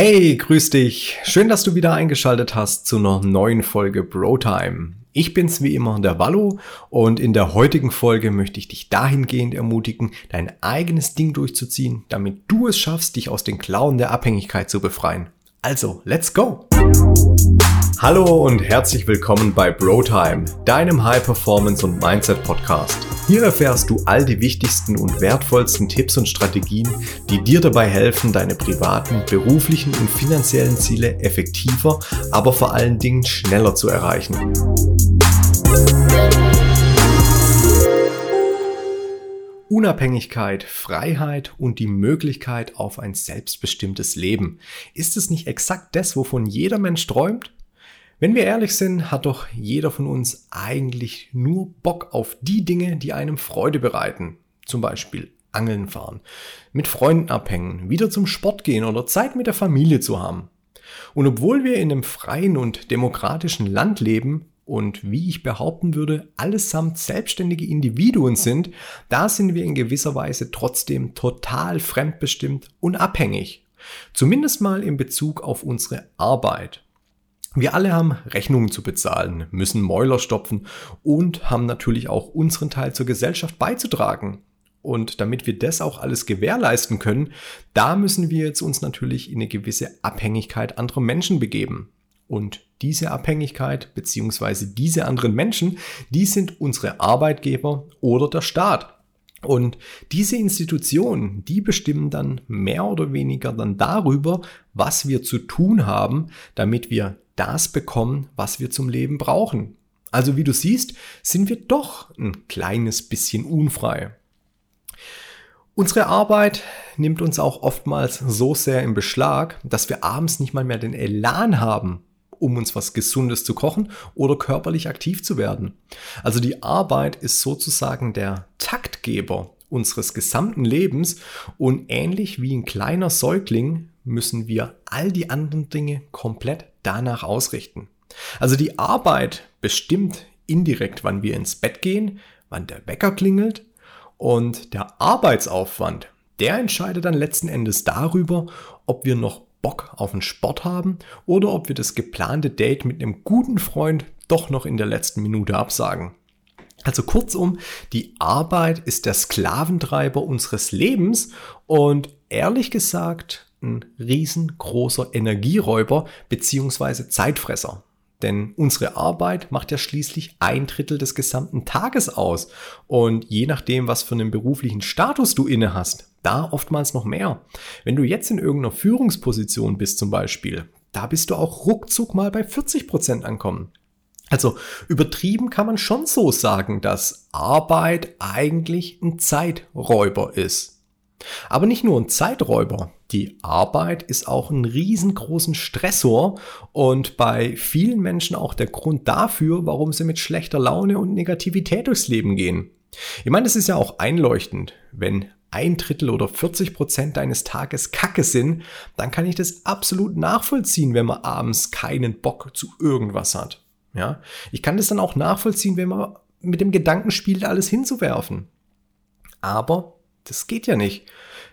Hey, grüß dich. Schön, dass du wieder eingeschaltet hast zu einer neuen Folge Brotime. Ich bin's wie immer, der Wallo, und in der heutigen Folge möchte ich dich dahingehend ermutigen, dein eigenes Ding durchzuziehen, damit du es schaffst, dich aus den Klauen der Abhängigkeit zu befreien. Also, let's go! Hallo und herzlich willkommen bei BroTime, deinem High Performance und Mindset Podcast. Hier erfährst du all die wichtigsten und wertvollsten Tipps und Strategien, die dir dabei helfen, deine privaten, beruflichen und finanziellen Ziele effektiver, aber vor allen Dingen schneller zu erreichen. Unabhängigkeit, Freiheit und die Möglichkeit auf ein selbstbestimmtes Leben. Ist es nicht exakt das, wovon jeder Mensch träumt? Wenn wir ehrlich sind, hat doch jeder von uns eigentlich nur Bock auf die Dinge, die einem Freude bereiten. Zum Beispiel Angeln fahren, mit Freunden abhängen, wieder zum Sport gehen oder Zeit mit der Familie zu haben. Und obwohl wir in einem freien und demokratischen Land leben und wie ich behaupten würde, allesamt selbstständige Individuen sind, da sind wir in gewisser Weise trotzdem total fremdbestimmt und abhängig. Zumindest mal in Bezug auf unsere Arbeit. Wir alle haben Rechnungen zu bezahlen, müssen Mäuler stopfen und haben natürlich auch unseren Teil zur Gesellschaft beizutragen. Und damit wir das auch alles gewährleisten können, da müssen wir jetzt uns natürlich in eine gewisse Abhängigkeit anderer Menschen begeben. Und diese Abhängigkeit beziehungsweise diese anderen Menschen, die sind unsere Arbeitgeber oder der Staat. Und diese Institutionen, die bestimmen dann mehr oder weniger dann darüber, was wir zu tun haben, damit wir das bekommen, was wir zum Leben brauchen. Also wie du siehst, sind wir doch ein kleines bisschen unfrei. Unsere Arbeit nimmt uns auch oftmals so sehr in Beschlag, dass wir abends nicht mal mehr den Elan haben, um uns was Gesundes zu kochen oder körperlich aktiv zu werden. Also die Arbeit ist sozusagen der Taktgeber unseres gesamten Lebens und ähnlich wie ein kleiner Säugling müssen wir all die anderen Dinge komplett danach ausrichten. Also die Arbeit bestimmt indirekt, wann wir ins Bett gehen, wann der Wecker klingelt und der Arbeitsaufwand, der entscheidet dann letzten Endes darüber, ob wir noch Bock auf den Sport haben oder ob wir das geplante Date mit einem guten Freund doch noch in der letzten Minute absagen. Also kurzum, die Arbeit ist der Sklaventreiber unseres Lebens und ehrlich gesagt ein riesengroßer Energieräuber beziehungsweise Zeitfresser. Denn unsere Arbeit macht ja schließlich ein Drittel des gesamten Tages aus. Und je nachdem, was für einen beruflichen Status du inne hast, da oftmals noch mehr. Wenn du jetzt in irgendeiner Führungsposition bist zum Beispiel, da bist du auch ruckzuck mal bei 40 Prozent ankommen. Also übertrieben kann man schon so sagen, dass Arbeit eigentlich ein Zeiträuber ist. Aber nicht nur ein Zeiträuber. Die Arbeit ist auch ein riesengroßen Stressor und bei vielen Menschen auch der Grund dafür, warum sie mit schlechter Laune und Negativität durchs Leben gehen. Ich meine, es ist ja auch einleuchtend. Wenn ein Drittel oder 40 Prozent deines Tages Kacke sind, dann kann ich das absolut nachvollziehen, wenn man abends keinen Bock zu irgendwas hat. Ja, ich kann das dann auch nachvollziehen, wenn man mit dem Gedanken spielt, alles hinzuwerfen. Aber das geht ja nicht.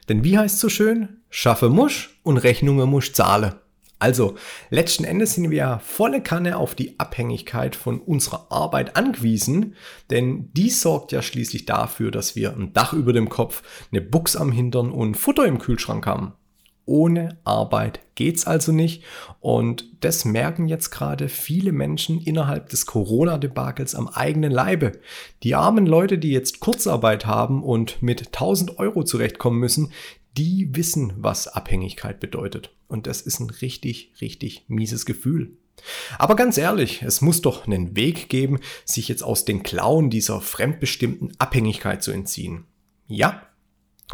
Denn wie heißt so schön? Schaffe Musch und Rechnungen Musch zahle. Also, letzten Endes sind wir ja volle Kanne auf die Abhängigkeit von unserer Arbeit angewiesen, denn die sorgt ja schließlich dafür, dass wir ein Dach über dem Kopf, eine Buchs am Hintern und Futter im Kühlschrank haben. Ohne Arbeit geht's also nicht. Und das merken jetzt gerade viele Menschen innerhalb des Corona-Debakels am eigenen Leibe. Die armen Leute, die jetzt Kurzarbeit haben und mit 1000 Euro zurechtkommen müssen, die wissen, was Abhängigkeit bedeutet. Und das ist ein richtig, richtig mieses Gefühl. Aber ganz ehrlich, es muss doch einen Weg geben, sich jetzt aus den Klauen dieser fremdbestimmten Abhängigkeit zu entziehen. Ja,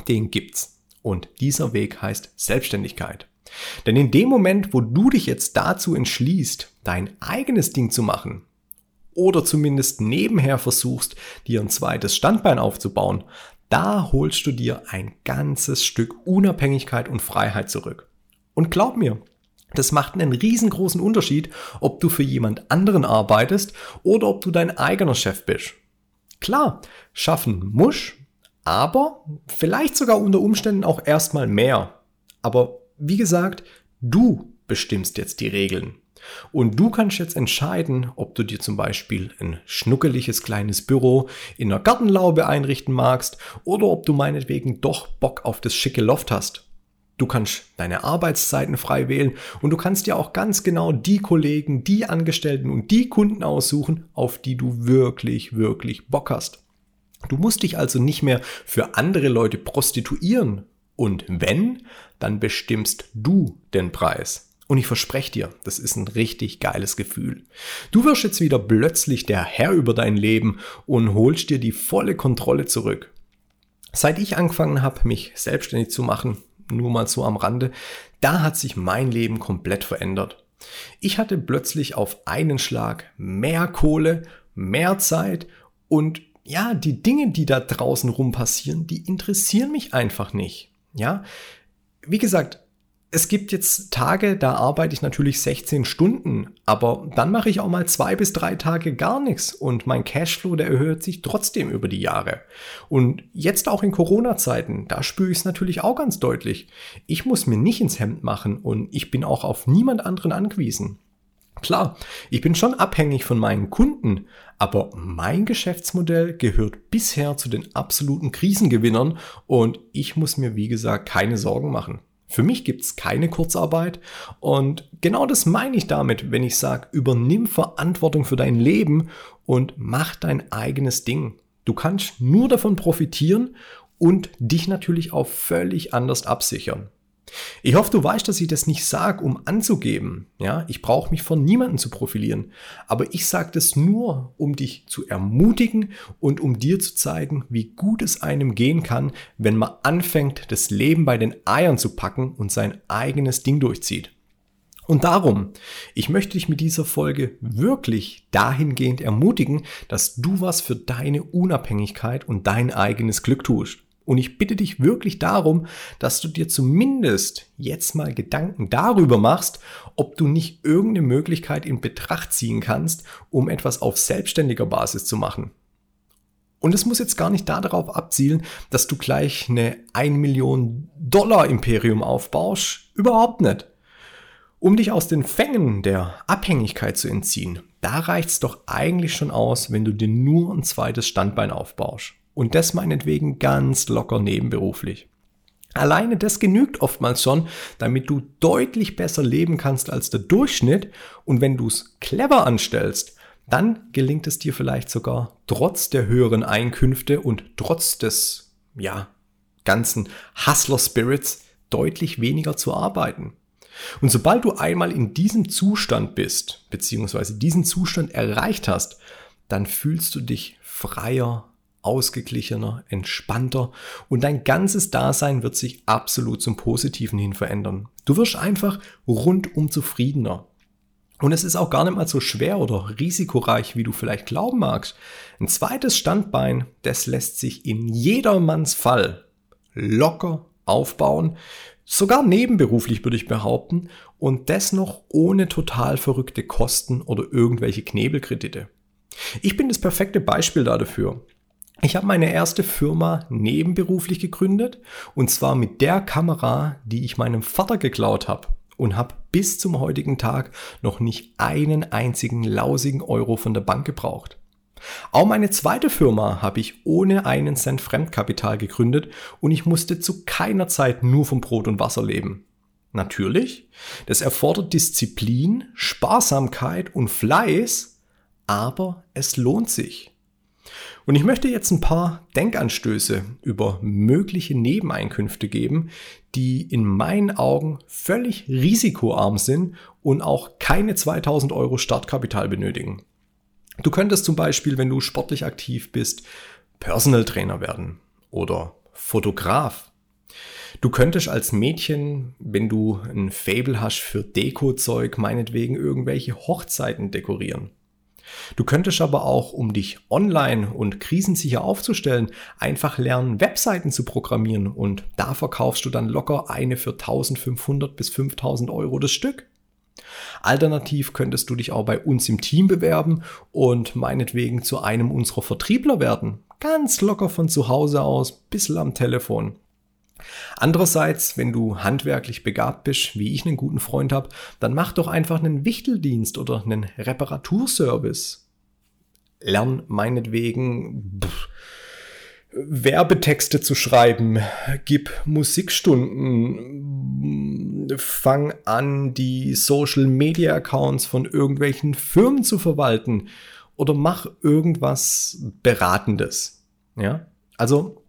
den gibt's. Und dieser Weg heißt Selbstständigkeit. Denn in dem Moment, wo du dich jetzt dazu entschließt, dein eigenes Ding zu machen, oder zumindest nebenher versuchst, dir ein zweites Standbein aufzubauen, da holst du dir ein ganzes Stück Unabhängigkeit und Freiheit zurück. Und glaub mir, das macht einen riesengroßen Unterschied, ob du für jemand anderen arbeitest oder ob du dein eigener Chef bist. Klar, schaffen muss, aber vielleicht sogar unter Umständen auch erstmal mehr. Aber wie gesagt, Du bestimmst jetzt die Regeln. Und du kannst jetzt entscheiden, ob du dir zum Beispiel ein schnuckeliges kleines Büro in der Gartenlaube einrichten magst oder ob du meinetwegen doch Bock auf das schicke Loft hast. Du kannst deine Arbeitszeiten frei wählen und du kannst dir auch ganz genau die Kollegen, die Angestellten und die Kunden aussuchen, auf die du wirklich, wirklich Bock hast. Du musst dich also nicht mehr für andere Leute prostituieren. Und wenn, dann bestimmst du den Preis. Und ich verspreche dir, das ist ein richtig geiles Gefühl. Du wirst jetzt wieder plötzlich der Herr über dein Leben und holst dir die volle Kontrolle zurück. Seit ich angefangen habe, mich selbstständig zu machen, nur mal so am Rande, da hat sich mein Leben komplett verändert. Ich hatte plötzlich auf einen Schlag mehr Kohle, mehr Zeit und ja, die Dinge, die da draußen rum passieren, die interessieren mich einfach nicht. Ja, wie gesagt, es gibt jetzt Tage, da arbeite ich natürlich 16 Stunden, aber dann mache ich auch mal zwei bis drei Tage gar nichts und mein Cashflow, der erhöht sich trotzdem über die Jahre. Und jetzt auch in Corona-Zeiten, da spüre ich es natürlich auch ganz deutlich. Ich muss mir nicht ins Hemd machen und ich bin auch auf niemand anderen angewiesen. Klar, ich bin schon abhängig von meinen Kunden, aber mein Geschäftsmodell gehört bisher zu den absoluten Krisengewinnern und ich muss mir, wie gesagt, keine Sorgen machen. Für mich gibt es keine Kurzarbeit und genau das meine ich damit, wenn ich sage, übernimm Verantwortung für dein Leben und mach dein eigenes Ding. Du kannst nur davon profitieren und dich natürlich auch völlig anders absichern. Ich hoffe, du weißt, dass ich das nicht sage, um anzugeben. Ja, ich brauche mich von niemandem zu profilieren. Aber ich sage das nur, um dich zu ermutigen und um dir zu zeigen, wie gut es einem gehen kann, wenn man anfängt, das Leben bei den Eiern zu packen und sein eigenes Ding durchzieht. Und darum, ich möchte dich mit dieser Folge wirklich dahingehend ermutigen, dass du was für deine Unabhängigkeit und dein eigenes Glück tust. Und ich bitte dich wirklich darum, dass du dir zumindest jetzt mal Gedanken darüber machst, ob du nicht irgendeine Möglichkeit in Betracht ziehen kannst, um etwas auf selbstständiger Basis zu machen. Und es muss jetzt gar nicht darauf abzielen, dass du gleich eine 1 Million Dollar Imperium aufbaust. Überhaupt nicht. Um dich aus den Fängen der Abhängigkeit zu entziehen, da reicht's doch eigentlich schon aus, wenn du dir nur ein zweites Standbein aufbaust. Und das meinetwegen ganz locker nebenberuflich. Alleine das genügt oftmals schon, damit du deutlich besser leben kannst als der Durchschnitt. Und wenn du es clever anstellst, dann gelingt es dir vielleicht sogar trotz der höheren Einkünfte und trotz des, ja, ganzen Hustler Spirits deutlich weniger zu arbeiten. Und sobald du einmal in diesem Zustand bist, beziehungsweise diesen Zustand erreicht hast, dann fühlst du dich freier, ausgeglichener, entspannter und dein ganzes Dasein wird sich absolut zum Positiven hin verändern. Du wirst einfach rundum zufriedener. Und es ist auch gar nicht mal so schwer oder risikoreich, wie du vielleicht glauben magst. Ein zweites Standbein, das lässt sich in jedermanns Fall locker aufbauen, sogar nebenberuflich würde ich behaupten, und das noch ohne total verrückte Kosten oder irgendwelche Knebelkredite. Ich bin das perfekte Beispiel dafür. Ich habe meine erste Firma nebenberuflich gegründet und zwar mit der Kamera, die ich meinem Vater geklaut habe und habe bis zum heutigen Tag noch nicht einen einzigen lausigen Euro von der Bank gebraucht. Auch meine zweite Firma habe ich ohne einen Cent Fremdkapital gegründet und ich musste zu keiner Zeit nur vom Brot und Wasser leben. Natürlich, das erfordert Disziplin, Sparsamkeit und Fleiß, aber es lohnt sich. Und ich möchte jetzt ein paar Denkanstöße über mögliche Nebeneinkünfte geben, die in meinen Augen völlig risikoarm sind und auch keine 2000 Euro Startkapital benötigen. Du könntest zum Beispiel, wenn du sportlich aktiv bist, Personal Trainer werden oder Fotograf. Du könntest als Mädchen, wenn du ein Fable hast für Dekozeug, meinetwegen irgendwelche Hochzeiten dekorieren. Du könntest aber auch, um dich online und krisensicher aufzustellen, einfach lernen, Webseiten zu programmieren und da verkaufst du dann locker eine für 1500 bis 5000 Euro das Stück. Alternativ könntest du dich auch bei uns im Team bewerben und meinetwegen zu einem unserer Vertriebler werden. Ganz locker von zu Hause aus, bisschen am Telefon. Andererseits, wenn du handwerklich begabt bist, wie ich einen guten Freund habe, dann mach doch einfach einen Wichteldienst oder einen Reparaturservice. Lern meinetwegen pff, Werbetexte zu schreiben, gib Musikstunden, fang an, die Social Media Accounts von irgendwelchen Firmen zu verwalten oder mach irgendwas Beratendes. Ja, also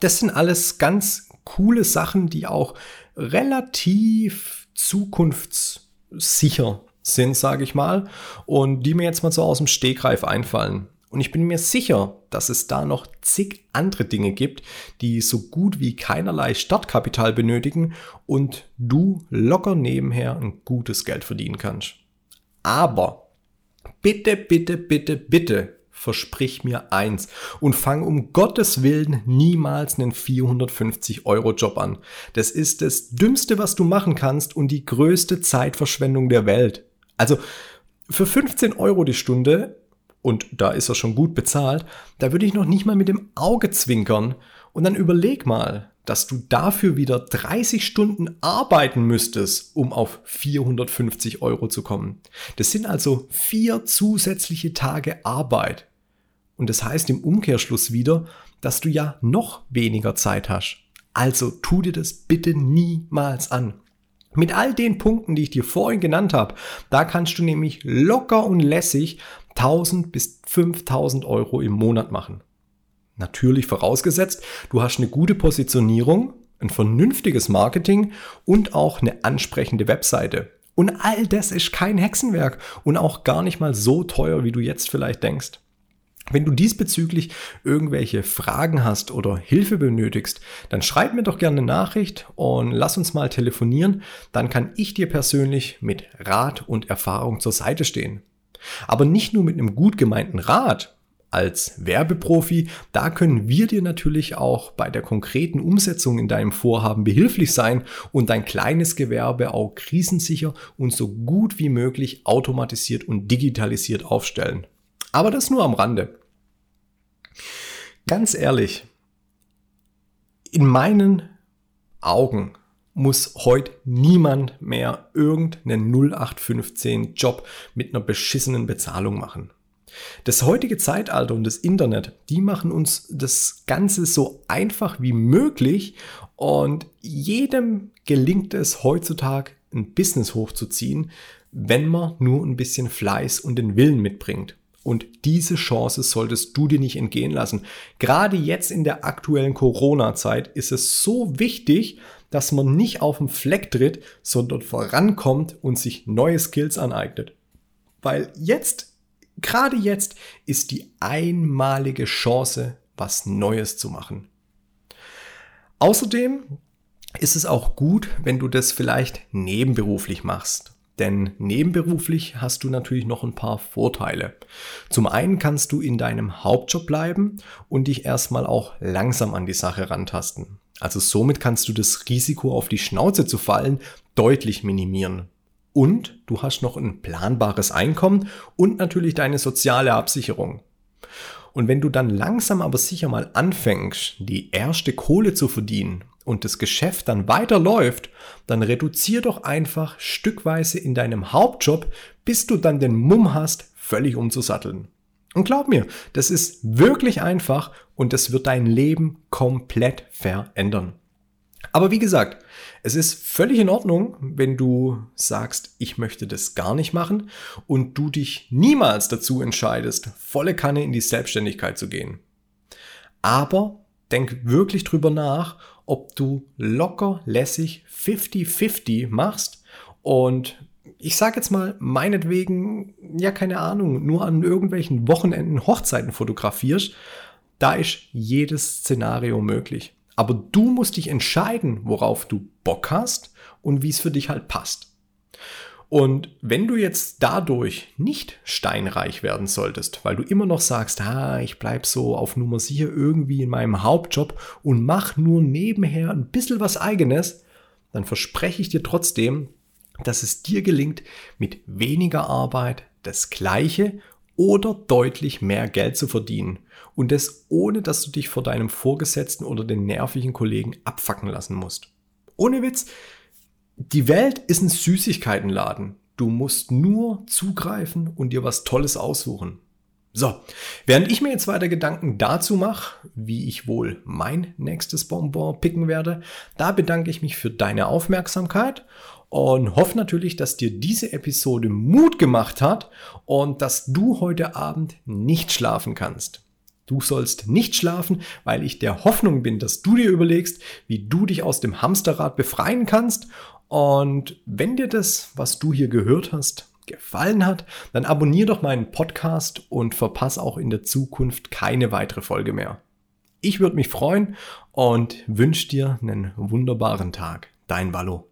das sind alles ganz coole Sachen, die auch relativ zukunftssicher sind, sage ich mal, und die mir jetzt mal so aus dem Stegreif einfallen. Und ich bin mir sicher, dass es da noch zig andere Dinge gibt, die so gut wie keinerlei Startkapital benötigen und du locker nebenher ein gutes Geld verdienen kannst. Aber bitte, bitte, bitte, bitte versprich mir eins und fang um Gottes Willen niemals einen 450 Euro Job an. Das ist das Dümmste, was du machen kannst und die größte Zeitverschwendung der Welt. Also für 15 Euro die Stunde und da ist er schon gut bezahlt, da würde ich noch nicht mal mit dem Auge zwinkern. Und dann überleg mal, dass du dafür wieder 30 Stunden arbeiten müsstest, um auf 450 Euro zu kommen. Das sind also vier zusätzliche Tage Arbeit. Und das heißt im Umkehrschluss wieder, dass du ja noch weniger Zeit hast. Also tu dir das bitte niemals an. Mit all den Punkten, die ich dir vorhin genannt habe, da kannst du nämlich locker und lässig 1000 bis 5000 Euro im Monat machen. Natürlich vorausgesetzt, du hast eine gute Positionierung, ein vernünftiges Marketing und auch eine ansprechende Webseite. Und all das ist kein Hexenwerk und auch gar nicht mal so teuer, wie du jetzt vielleicht denkst. Wenn du diesbezüglich irgendwelche Fragen hast oder Hilfe benötigst, dann schreib mir doch gerne eine Nachricht und lass uns mal telefonieren. Dann kann ich dir persönlich mit Rat und Erfahrung zur Seite stehen. Aber nicht nur mit einem gut gemeinten Rat. Als Werbeprofi, da können wir dir natürlich auch bei der konkreten Umsetzung in deinem Vorhaben behilflich sein und dein kleines Gewerbe auch krisensicher und so gut wie möglich automatisiert und digitalisiert aufstellen. Aber das nur am Rande. Ganz ehrlich, in meinen Augen muss heute niemand mehr irgendeinen 0815 Job mit einer beschissenen Bezahlung machen. Das heutige Zeitalter und das Internet, die machen uns das Ganze so einfach wie möglich und jedem gelingt es heutzutage ein Business hochzuziehen, wenn man nur ein bisschen Fleiß und den Willen mitbringt. Und diese Chance solltest du dir nicht entgehen lassen. Gerade jetzt in der aktuellen Corona-Zeit ist es so wichtig, dass man nicht auf den Fleck tritt, sondern vorankommt und sich neue Skills aneignet. Weil jetzt, gerade jetzt, ist die einmalige Chance, was Neues zu machen. Außerdem ist es auch gut, wenn du das vielleicht nebenberuflich machst. Denn nebenberuflich hast du natürlich noch ein paar Vorteile. Zum einen kannst du in deinem Hauptjob bleiben und dich erstmal auch langsam an die Sache rantasten. Also somit kannst du das Risiko auf die Schnauze zu fallen deutlich minimieren. Und du hast noch ein planbares Einkommen und natürlich deine soziale Absicherung. Und wenn du dann langsam aber sicher mal anfängst, die erste Kohle zu verdienen und das Geschäft dann weiterläuft, dann reduzier doch einfach stückweise in deinem Hauptjob, bis du dann den Mumm hast, völlig umzusatteln. Und glaub mir, das ist wirklich einfach und das wird dein Leben komplett verändern. Aber wie gesagt, es ist völlig in Ordnung, wenn du sagst, ich möchte das gar nicht machen und du dich niemals dazu entscheidest, volle Kanne in die Selbstständigkeit zu gehen. Aber denk wirklich drüber nach, ob du locker, lässig 50-50 machst und ich sage jetzt mal, meinetwegen, ja, keine Ahnung, nur an irgendwelchen Wochenenden Hochzeiten fotografierst, da ist jedes Szenario möglich. Aber du musst dich entscheiden, worauf du Bock hast und wie es für dich halt passt. Und wenn du jetzt dadurch nicht steinreich werden solltest, weil du immer noch sagst, ah, ich bleib so auf Nummer sicher irgendwie in meinem Hauptjob und mach nur nebenher ein bisschen was eigenes, dann verspreche ich dir trotzdem, dass es dir gelingt, mit weniger Arbeit das Gleiche oder deutlich mehr Geld zu verdienen. Und das ohne, dass du dich vor deinem Vorgesetzten oder den nervigen Kollegen abfacken lassen musst. Ohne Witz, die Welt ist ein Süßigkeitenladen. Du musst nur zugreifen und dir was Tolles aussuchen. So, während ich mir jetzt weiter Gedanken dazu mache, wie ich wohl mein nächstes Bonbon picken werde, da bedanke ich mich für deine Aufmerksamkeit und hoffe natürlich, dass dir diese Episode Mut gemacht hat und dass du heute Abend nicht schlafen kannst. Du sollst nicht schlafen, weil ich der Hoffnung bin, dass du dir überlegst, wie du dich aus dem Hamsterrad befreien kannst. Und wenn dir das, was du hier gehört hast, gefallen hat, dann abonnier doch meinen Podcast und verpass auch in der Zukunft keine weitere Folge mehr. Ich würde mich freuen und wünsche dir einen wunderbaren Tag. Dein Wallo.